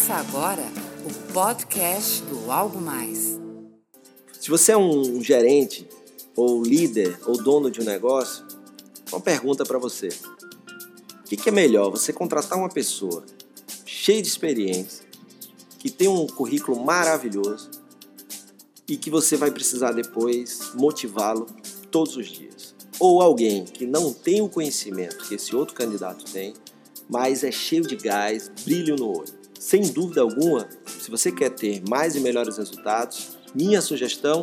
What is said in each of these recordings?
Começa agora o podcast do Algo Mais. Se você é um gerente, ou líder, ou dono de um negócio, uma pergunta para você: o que, é melhor, você contratar uma pessoa cheia de experiência, que tem um currículo maravilhoso e que você vai precisar depois motivá-lo todos os dias? Ou alguém que não tem o conhecimento que esse outro candidato tem, mas é cheio de gás, brilho no olho? Sem dúvida alguma, se você quer ter mais e melhores resultados, minha sugestão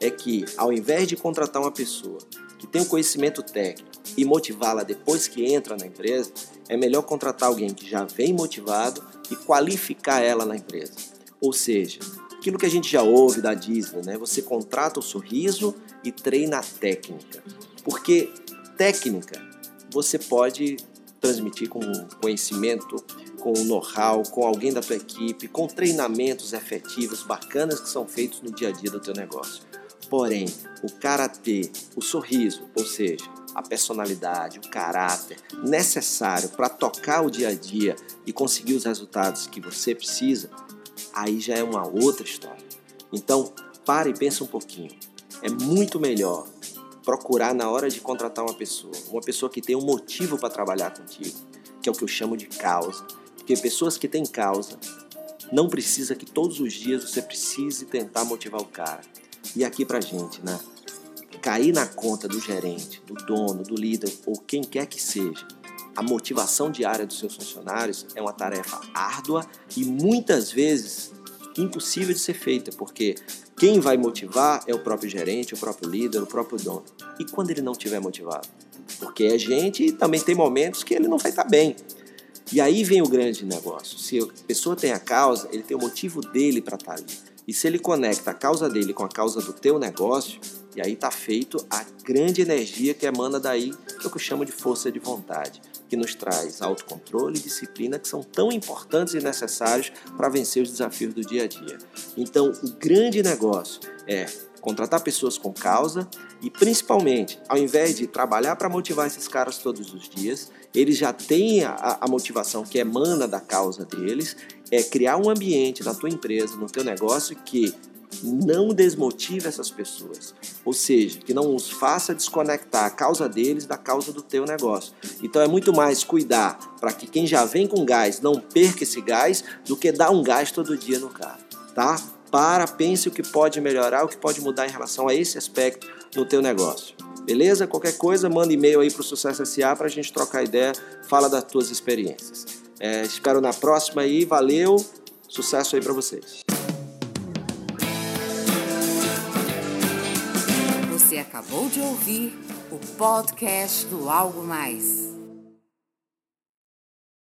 é que, ao invés de contratar uma pessoa que tem um conhecimento técnico e motivá-la depois que entra na empresa, é melhor contratar alguém que já vem motivado e qualificar ela na empresa. Ou seja, aquilo que a gente já ouve da Disney, né? Você contrata o sorriso e treina a técnica. Porque técnica você pode transmitir com conhecimento com know-how, com alguém da tua equipe, com treinamentos efetivos, bacanas que são feitos no dia a dia do teu negócio. Porém, o karatê, o sorriso, ou seja, a personalidade, o caráter necessário para tocar o dia a dia e conseguir os resultados que você precisa, aí já é uma outra história. Então, pare e pense um pouquinho. É muito melhor procurar na hora de contratar uma pessoa, uma pessoa que tem um motivo para trabalhar contigo, que é o que eu chamo de causa, porque pessoas que têm causa não precisa que todos os dias você precise tentar motivar o cara. E aqui pra gente, né? Cair na conta do gerente, do dono, do líder ou quem quer que seja, a motivação diária dos seus funcionários é uma tarefa árdua e muitas vezes impossível de ser feita, porque quem vai motivar é o próprio gerente, o próprio líder, o próprio dono. E quando ele não estiver motivado? Porque é gente e também tem momentos que ele não vai estar bem. E aí vem o grande negócio. Se a pessoa tem a causa, ele tem o motivo dele para estar tá ali. E se ele conecta a causa dele com a causa do teu negócio, e aí está feito a grande energia que emana daí, que é o que eu chamo de força de vontade, que nos traz autocontrole e disciplina que são tão importantes e necessários para vencer os desafios do dia a dia. Então, o grande negócio é contratar pessoas com causa e principalmente, ao invés de trabalhar para motivar esses caras todos os dias, eles já têm a, a, motivação que emana da causa deles, é criar um ambiente na tua empresa, no teu negócio que não desmotive essas pessoas, ou seja, que não os faça desconectar a causa deles da causa do teu negócio. Então é muito mais cuidar para que quem já vem com gás não perca esse gás do que dar um gás todo dia no carro, tá? Para, pense o que pode melhorar, o que pode mudar em relação a esse aspecto no teu negócio. Beleza? Qualquer coisa, manda e-mail aí para o Sucesso SA para a gente trocar ideia, fala das tuas experiências. É, espero na próxima aí, valeu, sucesso aí para vocês. Você acabou de ouvir o podcast do Algo Mais.